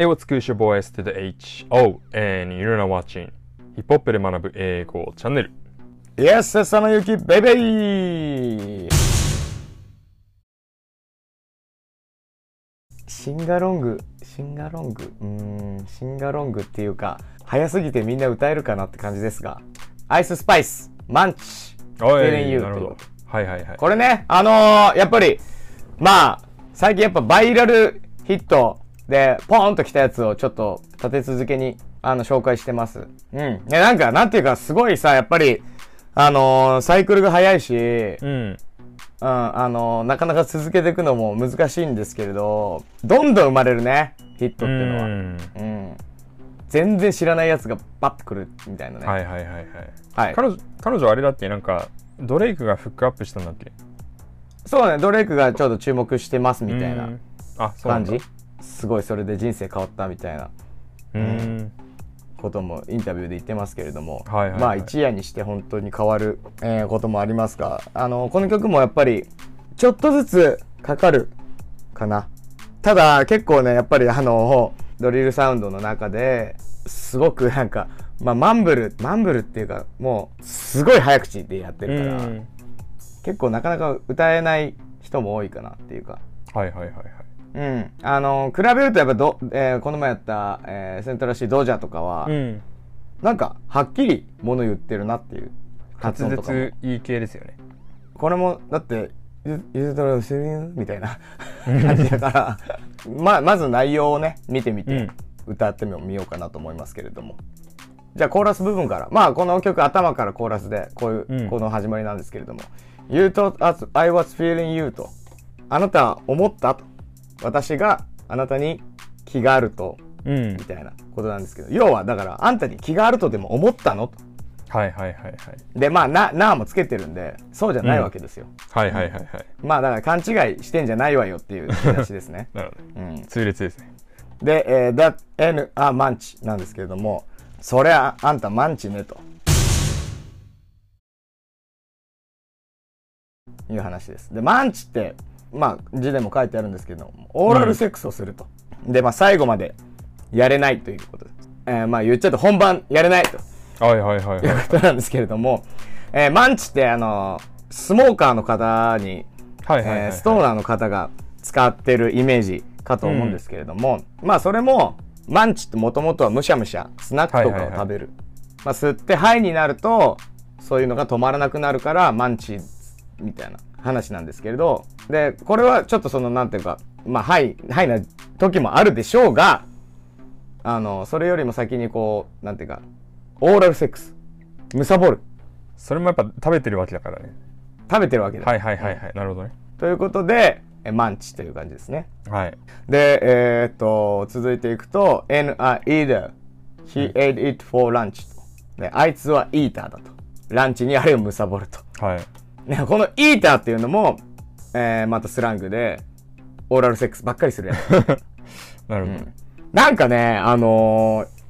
Hey, what's good? Your boy S to the H. O. And you're now watching ヒップホップで学ぶ英語チャンネル。イエス、さのゆき、ベイベイシンガロング、シンガロング、うーん、シンガロングっていうか、早すぎてみんな歌えるかなって感じですが、アイススパイス、マンチ、おい、Feeling You なるほど。はいはいはい。これね、あのー、やっぱり、まあ、最近やっぱバイラルヒットで、ポーンと来たやつをちょっと立て続けに、あの、紹介してます。うん。ね、なんか、なんていうか、すごいさ、やっぱり、あのー、サイクルが早いし、うん。うん、あのーなかなか続けていくのも難しいんですけれど、どんどん生まれるね、ヒットっていうのは。うんうん。全然知らないやつがバッてくるみたいなね。はいはいはいはい。はい彼女、彼女あれだっけなんか、ドレイクがフックアップしたんだっけ？そうね、ドレイクがちょっと注目してますみたいなうんあ、そう。すごいそれで人生変わったみたいなうん。こともインタビューで言ってますけれども、はいはいはいまあ一夜にして本当に変わる、えーこともありますがあのこの曲もやっぱりちょっとずつかかるかなただ結構ねやっぱりあのドリルサウンドの中ですごくなんか、まあ、マンブルマンブルっていうかもうすごい早口でやってうるから、ん。結構なかなか歌えない人も多いかなっていうかはいはいはいはい。うん、あの比べるとやっぱど、えーこの前やった、えーセントラシードジャーとかは、うん。なんかはっきりもの言ってるなっていう発滑舌いい系ですよね。これもだって「ゆゆずとらしるみたいな。感じだから。ままず内容をね見てみて、歌ってみようかなと思いますけれども。じゃあコーラス部分から。まあこの曲頭からコーラスでこういう、うん。この始まりなんですけれども「You thought us I was feeling you」と「あなたは思った」と「私があなたに気があると」うんみ。たいなことなんですけど要はだからあんたに気があるとでも思ったの？とはいはいはいはい。でまあな「な」もつけてるんでそうじゃないわけですよ、はいはいはいはい。まあだから勘違いしてんじゃないわよっていう話ですね なるほど。うん痛烈ですね。で、えー、that N あマンチなんですけれどもそりゃあんたマンチねという話ですでマンチってまあ字でも書いてあるんですけどオーラルセックスをすると、でまあ最後までやれないということで。す、えーまあ言っちゃうと本番やれないと。はいはいはいい。うはい。ことなんですけれども、えーマンチってあのスモーカーの方にはいはいはいはい。えーストーナーの方が使ってるイメージかと思うんですけれども、まあそれもマンチってもともとはむしゃむしゃスナックとかを食べる、まあ、吸ってハイになるとそういうのが止まらなくなるからマンチみたいな話なんですけれどでこれはちょっとそのなんていうかまあハイハイな時もあるでしょうがあのそれよりも先にこうなんていうかオーラルセックスむさぼるそれもやっぱ食べてるわけだからね。食べてるわけだ、はいはいはいはい。なるほどね。ということでえマンチという感じですねはい。で、えーっと、続いていくと、N a either. He ate it for lunch. あいつはイーターだと。ランチにあれをむさぼると。はい。ね、このイーターっていうのも、えーまたスラングで、オーラルセックスばっかりするやつ。なるほど。なんかね、あのー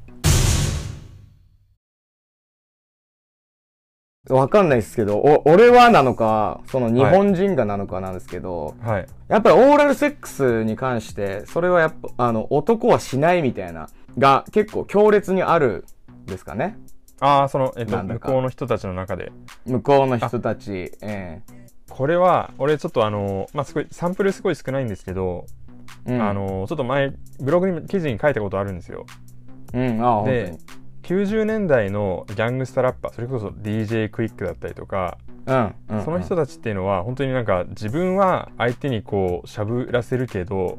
わかんないですけど、お、俺はなのか、その日本人がなのかなんですけど、はい。やっぱりオーラルセックスに関して、それはやっぱ、あの、男はしないみたいな、が結構強烈にあるんですかね。ああ、その、えっと、なんだか向こうの人たちの中で。向こうの人たち、えこれは、俺ちょっとあの、まあ、すごい、サンプルすごい少ないんですけど、えうん、あ、の、ちょっと前、ブログに記事に書いたことあるんですよ。うん、あ、本当でに。90年代のギャングスタラッパー、それこそ DJ クイックだったりとか、うん、うん。その人たちっていうのは、本当になんか、自分は相手にこう、しゃぶらせるけど、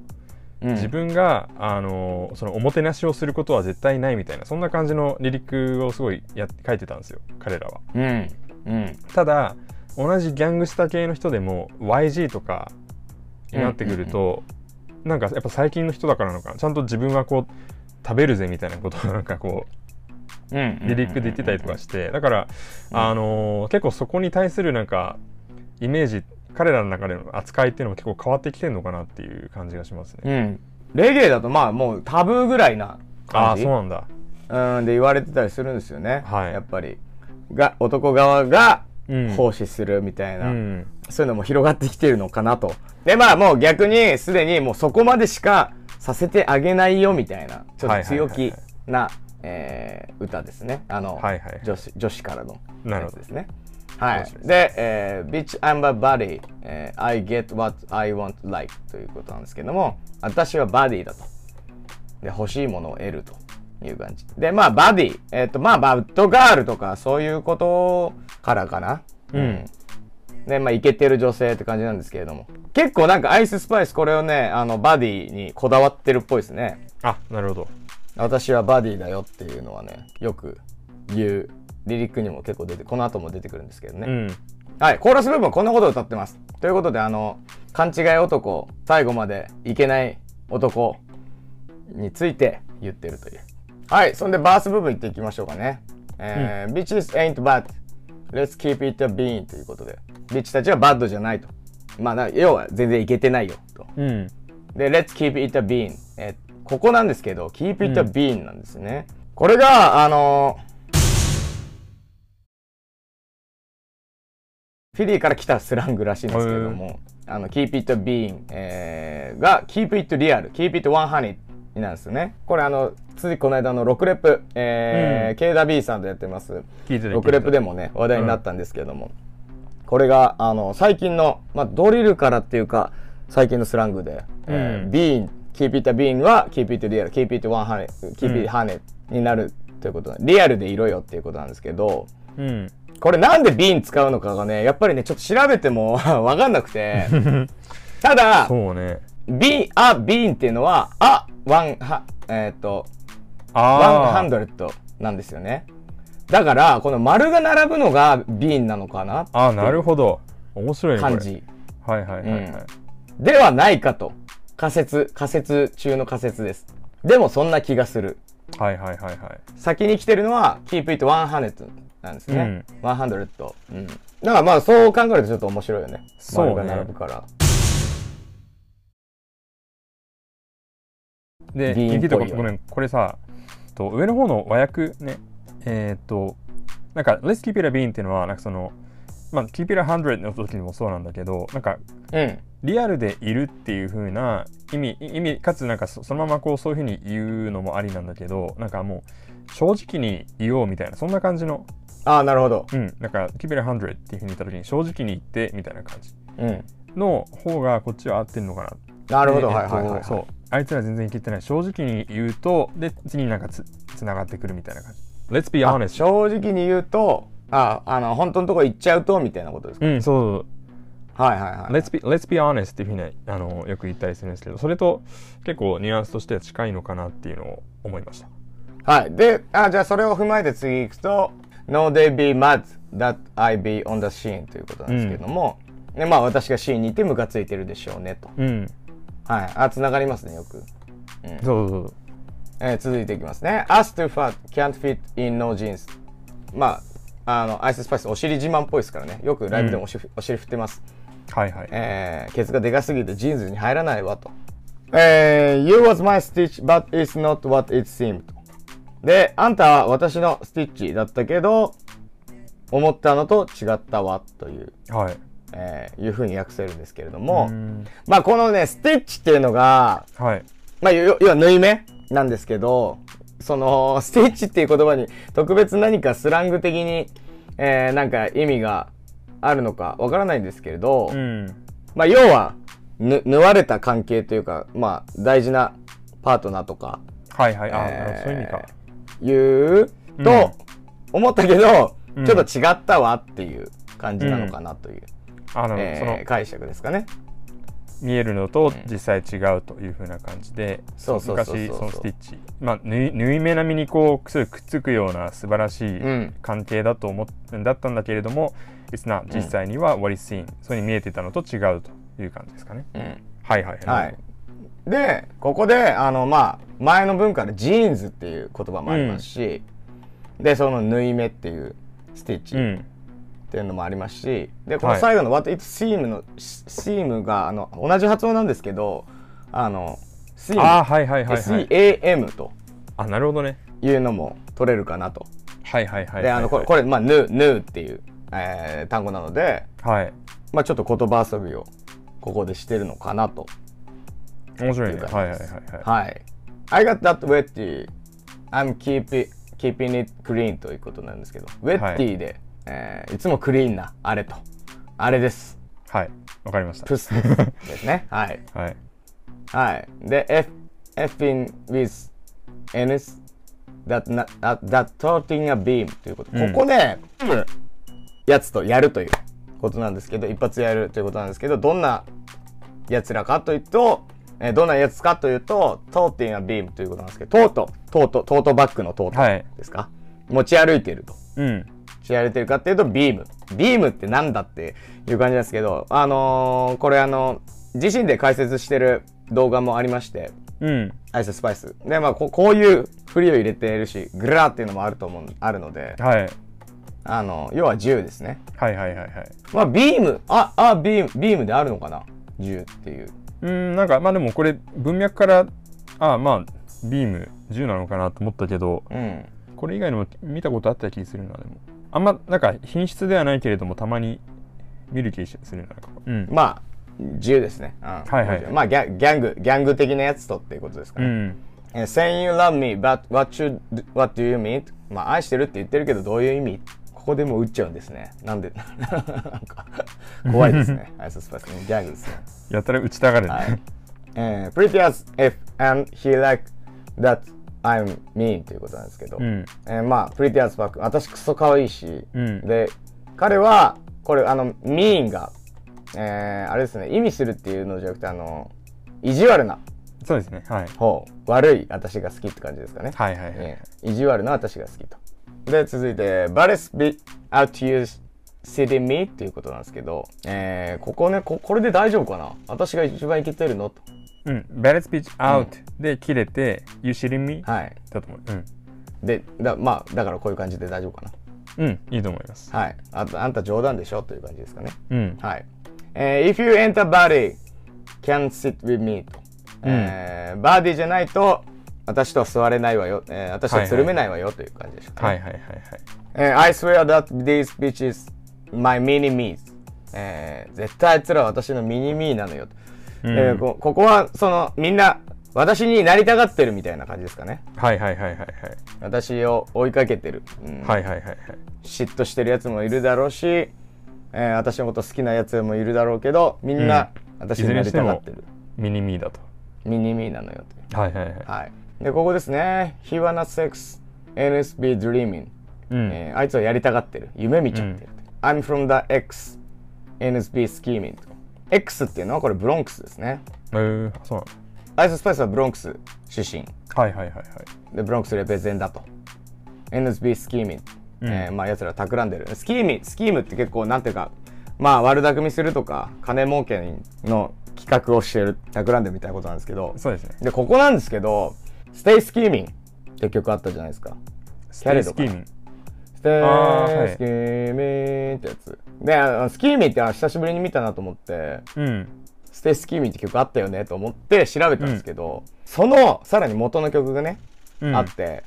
うん、自分が、あのそのおもてなしをすることは絶対ないみたいなそんな感じのリリックをすごいや書いてたんですよ彼らは。うん、うん、ただ同じギャングスタ系の人でも YG とかになってくると、なんかやっぱ最近の人だからなのかな。ちゃんと自分はこう食べるぜみたいなことを なんかこうん。うリリックで言ってたりとかして。だから、あの結構そこに対するなんかイメージ彼らの中での扱いっていうのも結構変わってきてるのかなっていう感じがしますね。うん。レゲエだとまあもうタブーぐらいなああ感じそうなんだ。うん、で言われてたりするんですよね。はいやっぱり。が、男側がうん奉仕するみたいな。うんそういうのも広がってきてるのかなと。で、まあもう逆にすでにもうそこまでしかさせてあげないよみたいなちょっと強気はいはいはいな、えー歌ですねあの、はいはい女子女子からのなるほどやつですねはい面白い。でえー、Bitch I'm a body、えー I get what I want like ということなんですけども私はバディだと。で欲しいものを得るという感じ。でまあバディえっ、とまあバッドガールとかそういうことからかな。うん。でまあイケてる女性って感じなんですけれども。結構なんかアイススパイスこれをねあのバディにこだわってるっぽいですね。あなるほど。私はバディだよっていうのはねよく言うリリックにも結構出てこの後も出てくるんですけどね、うん。はいコーラス部分はこんなことを歌ってます。ということであの勘違い男最後までいけない男について言ってるという。はいそんでバース部分いっていきましょうかね。えー Bitches ain't bad. Let's keep it a bean ということで。ビッチたちはバッドじゃないと。まあな要は全然いけてないよと。うん。で、Let's keep it a bean。えーここなんですけど、keep it a bean なんですね。これが、あのフィリーから来たスラングらしいんですけれども、あの、keep it bean、えーが、keep it real、keep it 100になるんですよね。これあの、ついこの間の6レップ、えー KW さんとやってます。聞いてた6レップでもね、話題になったんですけれども、これが、あの、最近の、まあ、ドリルからっていうか、最近のスラングで、えーうん。bean、keep it bean は keep it real、keep it 100、keep it 100になるということで、リアルでいろよっていうことなんですけど、うんこれなんで bean 使うのかがね、やっぱりね、ちょっと調べても わかんなくて、ただ、そうね。bean、あ、bean っていうのは、あ、ワン、は、えーっと、ああ100なんですよね。だから、この丸が並ぶのがビーンなのかなあなるほど。面白いね感じ。はいはいはいはい、うん。ではないかと。仮説、仮説中の仮説です。でもそんな気がする。はいはいはいはい。先に来てるのは Keep It 100なんですね。100。うん。だからまあそう考えるとちょっと面白いよね。そうね丸が並ぶから。でごめんこれさと上の方の和訳ねえーっとなんか「Let's keep it a bean」っていうのはなんかそのまあ「keep it a hundred」の時にもそうなんだけどなんかうん。リアルでいるっていう風な意味意味かつなんかそそのままこうそういう風に言うのもありなんだけどなんかもう正直に言おうみたいなそんな感じのああ、なるほど。うんなんか「keep it a hundred」っていう風に言った時に正直に言ってみたいな感じうん。の方がこっちは合ってんのかななるほど。ではいはいはいそうあいつら全然いけてない正直に言うとで次になんかつつながってくるみたいな感じ Let's be あ honest 正直に言うと、あ、あの、本当のとこ行っちゃうと、みたいなことですか？うんそうはいはいはい。Let's be, let's be honest っていうふうにあのよく言ったりするんですけどそれと結構ニュアンスとしては近いのかなっていうのを思いましたはい。で、あ、じゃあそれを踏まえて次行くと、No they be mad that I be on the scene ということなんですけども、でまあ私がシーンにいてムカついてるでしょうねと。うんはい。あ、繋がりますね、よく。そうそうそうえー続いていきますね。Us too fat can't fit in no jeans. まあ、あの、アイススパイスお尻自慢っぽいですからね。よくライブでもお尻,、お尻振ってます。はいはいえーケツがでかすぎてジーンズに入らないわと。えー You was my stitch, but it's not what it seemed. で、あんたは私のスティッチだったけど、思ったのと違ったわという、はい。えーいう風に訳せるんですけれども、うん。まあこのね、スティッチっていうのが、はい。まあ、要要は縫い目なんですけど、その、スティッチっていう言葉に特別何かスラング的に、えーなんか意味があるのかわからないんですけれど、うん。まあ、要は、ぬ、縫われた関係というか、まあ、大事なパートナーとか、はいはい。あ、えーそういう意味か言うと思ったけど、うん。ちょっと違ったわっていう感じなのかなという、あの、えーその解釈ですかね。見えるのと実際違うという風な感じで、そうそうそうそう昔そのスティッチ。まあ縫い縫い目並みにこうくっつくような素晴らしいうん。関係だと思っだったんだけれども、実際には What is seen それに見えてたのと違うという感じですかね、うん。はいはい。はい。で、ここで、あの、まあ、前の文化でジーンズっていう言葉もありますし、で、その縫い目っていうスティッチっうん。ていうのもありますし、で、このはい。最後の What it seem の、seem が、あの、同じ発音なんですけど、あの、seem、ああはいはいはいはい。SEAM とあなるほどね。いうのも取れるかなと。はいはいはいはいで、あの、これ、これ、まあ、縫う、縫うっていう、えー単語なので、はい。まあ、ちょっと言葉遊びをここでしてるのかなと。面白いね。はいはいはいはい。はい I got that wetty. I'm keep it, keeping it clean ということなんですけど wetty で、えーいつもクリーンなあれと。あれです。はい。わかりました。プスです。ね。はい。はい。はい。で、F、F in with Ns that, not, that, toting a beam ということ。うん。ここで、やつとやるということなんですけど、一発やるということなんですけど、どんなやつらかというと、えーどんなやつかというと、toting a beam ということなんですけど、トート、トート、トートバッグのトーはいトですか、持ち歩いていると。うん持ち歩いてるかっていうと、ビーム。ビームってなんだっていう感じなんですけど、あのーこれあの、自身で解説してる動画もありまして、うんアイススパイス。で、まあこ、こういう振りを入れているし、グラーっていうのもあると思う、あるので、はいあの、要は銃ですね。はいはいはいはいまあ、ビーム、あ、あ、ビーム、ビームであるのかな？銃っていう。うんなんかまあでもこれ文脈からあまあビーム銃なのかなと思ったけどうん。これ以外にも見たことあった気するなでもあんまなんか品質ではないけれどもたまに見る気するなうんまあ、銃ですね。うん、はいはいまあギャ、ギャング、ギャング的なやつとっていうことですかね。うんえー saying you love me, but what, should, what do you mean? まあ、愛してるって言ってるけど、どういう意味？ここでもう打っちゃうんですね。なんで、なんか、怖いですね。アイススパイスのギャングですね。やたら打ちたがるね、はい。えー、pretty as if and he like that I'm mean ということなんですけど、うんえーまあ、pretty as fuck 私クソ可愛いし、うんで、彼は、これ、あの、mean が、えー、あれですね、意味するっていうのじゃなくて、あの、意地悪なそうですねはい方、悪い私が好きって感じですかね。はいはいはい、えー意地悪な私が好きと。で、続いて、バレスビ out you city me っていうことなんですけど、えー、ここねこ、これで大丈夫かな？私が一番イケてるの？と。うん、バレットピッチアウトで切れて、You shitting me? はい。だと思う。うん。で、だまあ、だからこういう感じで大丈夫かうん、いいと思います。な。はい。あとあんた冗談でしょ？という感じですかね。うん。はい。えー if you enter body, can sit with me と。えーバーディーじゃないと、私とは座れないわよ。えー私はつるめないわよという感じでした、ね。はいはいはいはい。えー I swear that these bitches my mini me's、えー絶対あいつらは私のミニミーなのよと、うんえーこここはそのみんな私になりたがってるみたいな感じですかねはいはいはいはいはい。私を追いかけてる、うんはいはいはいはい。嫉妬してるやつもいるだろうし、えー私のこと好きなやつもいるだろうけどみんな私になりたがってる、ミニミーだと。ミニミーなのよとはいはいはい。はいでここですね。He wanna sex NSB dreaming うん。えーあいつはやりたがってる。夢見ちゃってる、I'm from the X NSB scheming と X っていうのはこれブロンクスですね。えー、そう。アイススパイスはブロンクス出身。はいはいはいはい。でブロンクスレペゼンだと。NSB scheming、えーまあやつら企んでる。スキーミスキームって結構なんていうかまあ悪巧みするとか金儲けの企画をしてる企んでるみたいなことなんですけど。そうですね。でここなんですけどステイスキーミンって曲あったじゃないですかスキャレドかスキーミン。ステあーはいースキーミーってやつ。で、あのスキーミーって久しぶりに見たなと思って、うん。Stay Schemin' って曲あったよねと思って調べたんですけど、そのさらに元の曲がね、うんあって、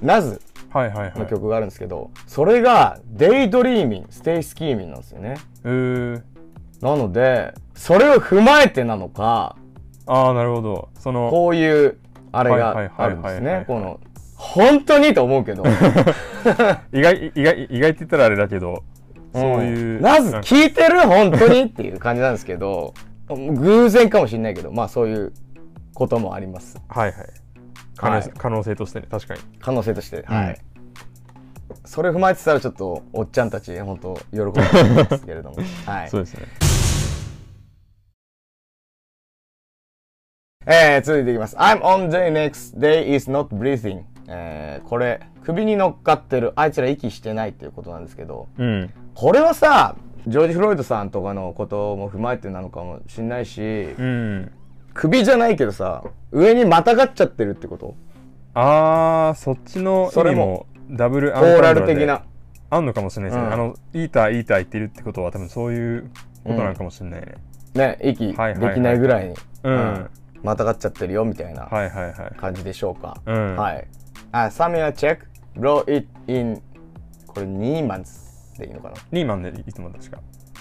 Nas。の曲があるんですけど、それが daydreamin', stay schemin' なんですよね。えー。なので、それを踏まえてなのか、ああ、なるほど。その、こういうあれがあるんです。ねこの、本当にと思うけど、意外、意外、意外って言ったらあれだけど、そういう。んナズなんか聞いてる本当にっていう感じなんですけど偶然かもしれないけどまあそういうこともありますはいはい。可能,、はい可能性としてね、確かに。可能性として、はいそれ踏まえてたらちょっとおっちゃんたち本当喜ぶんですけれども はいそうですね。えー、続いていきます。I'm on the next day is not breathing えー、これ首に乗っかってる。あいつら息してないっていうことなんですけど。うん。これはさジョージ・フロイドさんとかのことも踏まえてなのかもしれないし、うん。首じゃないけどさ上にまたがっちゃってるってこと？あー、そっちのそれも意味もダブルアコーラル的な？あんのかもしれないですね。うん。あの、イーター、イーター言ってるってことは多分そういうことなのかもしれないね。ね息できないぐらいに、うんまたがっちゃってるよみたいな。感じでしょうか、うん。はい。あサミュアチェック。Blow it in これニーマンズでいいのかな？ニーマンでいつも確か。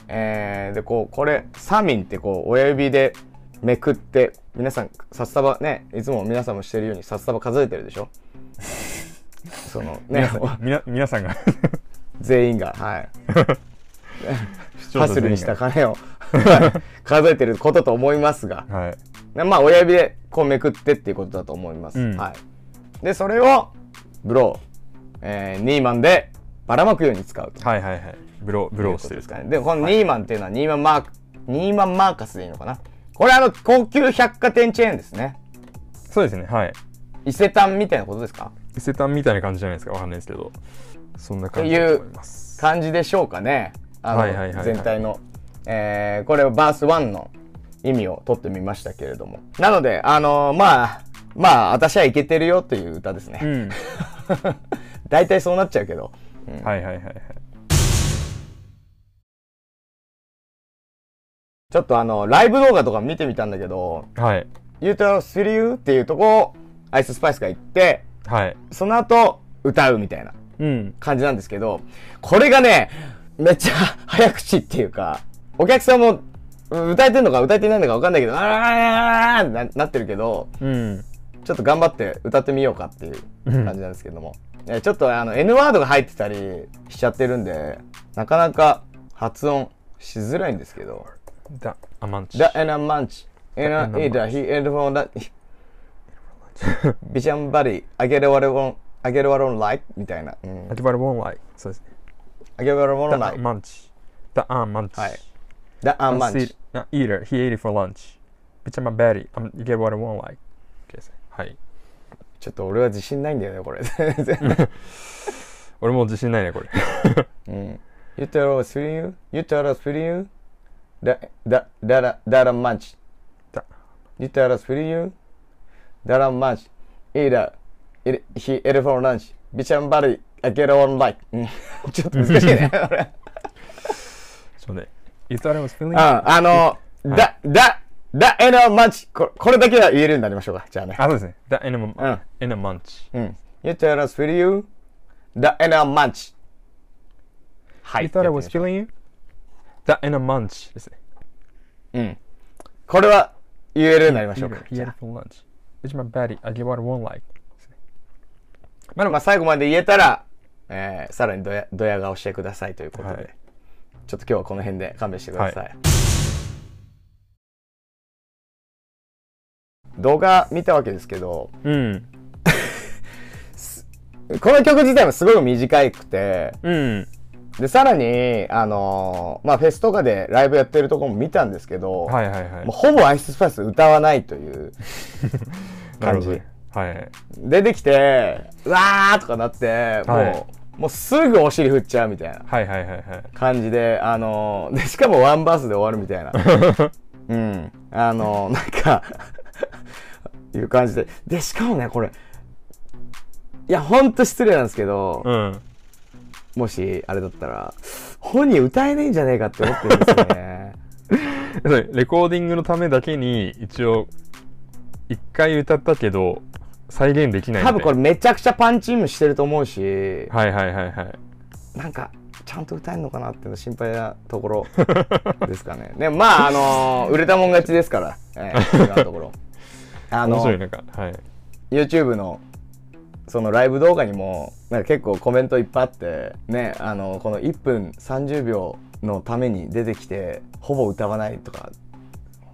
えー、でこうこれサミンってこう親指でめくって皆さん札束ねいつも皆さんもしてるように札束数えてるでしょ？そのね。みな皆さんが。全員が。はい。ハスルにした金を。数えてることと思いますが。はい。でまあ親指でこうめくってっていうことだと思います、うん。はい、でそれをブロー、えーニーマンでばらまくように使うと。はいはいはい。ブローブローしてるですかね。でこのニーマンっていうのはニーマンマーク、ニーマンマーカスでいいのかな。これあの高級百貨店チェーンですね。そうですねはい。伊勢丹みたいなことですか？伊勢丹みたいな感じじゃないですか？わかんないですけど。そんな感じだと思います。感じでしょうかね。あの、はいはいはいはい。全体の、えーこれはバース1の意味を取ってみましたけれども。なのであのーまあまあ私はいけてるよという歌ですね、うん。大体そうなっちゃうけど、うん。はいはいはいはい。ちょっとあのライブ動画とか見てみたんだけどはい「You tell s you」っていうとこをアイススパイスが言ってはい。その後歌うみたいなうん。感じなんですけどこれがねめっちゃ早口っていうかお客さんもうん歌えてんのか歌えてないのか分かんないけどあーってななってるけどうんちょっと頑張って歌ってみようかっていう感じなんですけども、えちょっとあの N ワードが入ってたりしちゃってるんでなかなか発音しづらいんですけどだアマンチ The N Munch N N Either He N for that Bitch and Buddy I get what I want I get what I want like みたいな、うん、アキバルボンライそうですね I get what I want ダ like アマンチダアンマンチはい The N Munch Uh, eater he ate it for lunch bitch I'm a baddie I'm, you get what I want like はいちょっと俺は自信ないんだよねこれ俺も自信ないねこれうん You tell us feeling you You tell us feeling you That that that that munch だ You tell us feeling you That a munch Either it, He ate it for lunch Bitch and buddy I get on like うんちょっと難しいねこれちょっとね You えはあの、だ、だ、だ、えのまんち。これだけは言えるようになりましょうか。じゃあね。あ、そうですね。だ、えのまんまんち。たら、let's feel you? だ、えのまんち。はい。You thought I だ、えのまんち。ですね。うん。これは言えるようになりましょうか。じゃあ。It's my body. I give out one like. まあ最後まで言えたら、えー、さらにドヤ,ドヤ顔してくださいということで。はいちょっと今日はこの辺で勘弁してください。は動画見たわけですけど、うん。この曲自体もすごい短くて、うん。で、さらに、あのーまあ、フェスとかでライブやってるところも見たんですけど、はいはいはい。もうほぼアイススパイス歌わないという 感じ。はいはい。出てきて、うわーとかなって、もう、はいもうすぐお尻振っちゃうみたいなはいはいはいはい感じで、あのーで、しかもワンバースで終わるみたいな。うん。あのーなんかいう感じで。で、しかもね、これ、いや、ほんと失礼なんですけど、うんもし、あれだったら、本人歌えないんじゃねえかって思ってるんですよね。レコーディングのためだけに一応一回歌ったけど再現できない多分これめちゃくちゃパンチインしてると思うし、はいはいはいはい。なんか、ちゃんと歌えるのかなっていうの心配なところ ですかね。でもまあ、あのー売れたもん勝ちですから、えー今のところ。あの面白いなはい。YouTube のそのライブ動画にもなんか結構コメントいっぱいあってねあのこの1分30秒のために出てきてほぼ歌わないとか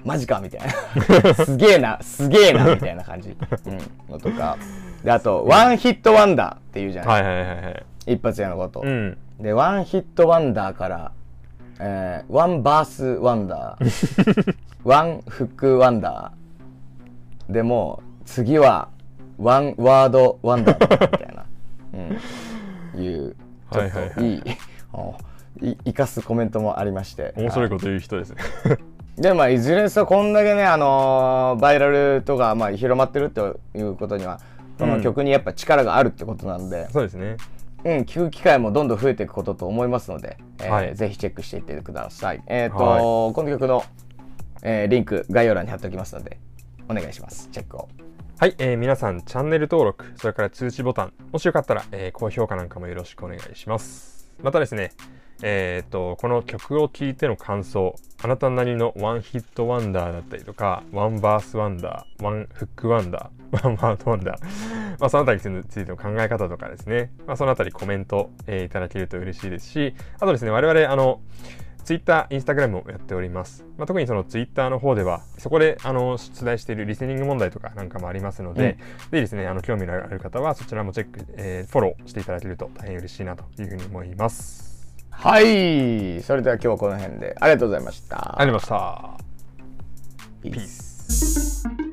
マジかみたいな。すげえなすげえなみたいな感じ、うん、のとか。であと one hit wonder っていうじゃない、はいはいはいはい。一発屋のこと、うん。で one hit wonder から、えー one verse wonder。one hook wonder。でもう次は one word wonder だみたいな、うん、いうちょっといいおい生かすコメントもありまして。面白いこと言う人ですねでまあいずれにせよこんだけねあのーバイラルとかまあ広まってるということにはこの曲にやっぱ力があるってことなんで、そうですねうん、聞く機会もどんどん増えていくことと思いますので、えーはいぜひチェックしていってください。えっ、と、はいこの曲の、えーリンク概要欄に貼っておきますので、お願いします。チェックを。はい、えー皆さんチャンネル登録それから通知ボタンもしよかったら、えー高評価なんかもよろしくお願いしますまたですね、えー、とこの曲を聴いての感想あなたなりの one hit wonder だったりとか one verse wonder one hook wonder one word wonder、まあ、そのあたりについての考え方とかですね、まあ、そのあたりコメント、えー、いただけると嬉しいですしあとですね我々あのツイッター、インスタグラムをやっております。まあ、特にそのツイッターの方では、そこであの出題しているリスニング問題とかなんかもありますので、うん、ぜひですね、あの興味のある方はそちらもチェック、えー、フォローしていただけると大変嬉しいなというふうに思います。はい。それでは今日はこの辺で。ありがとうございました。ありがとうございました。ピース